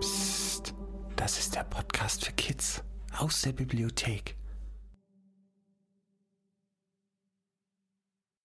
Psst, das ist der Podcast für Kids aus der Bibliothek.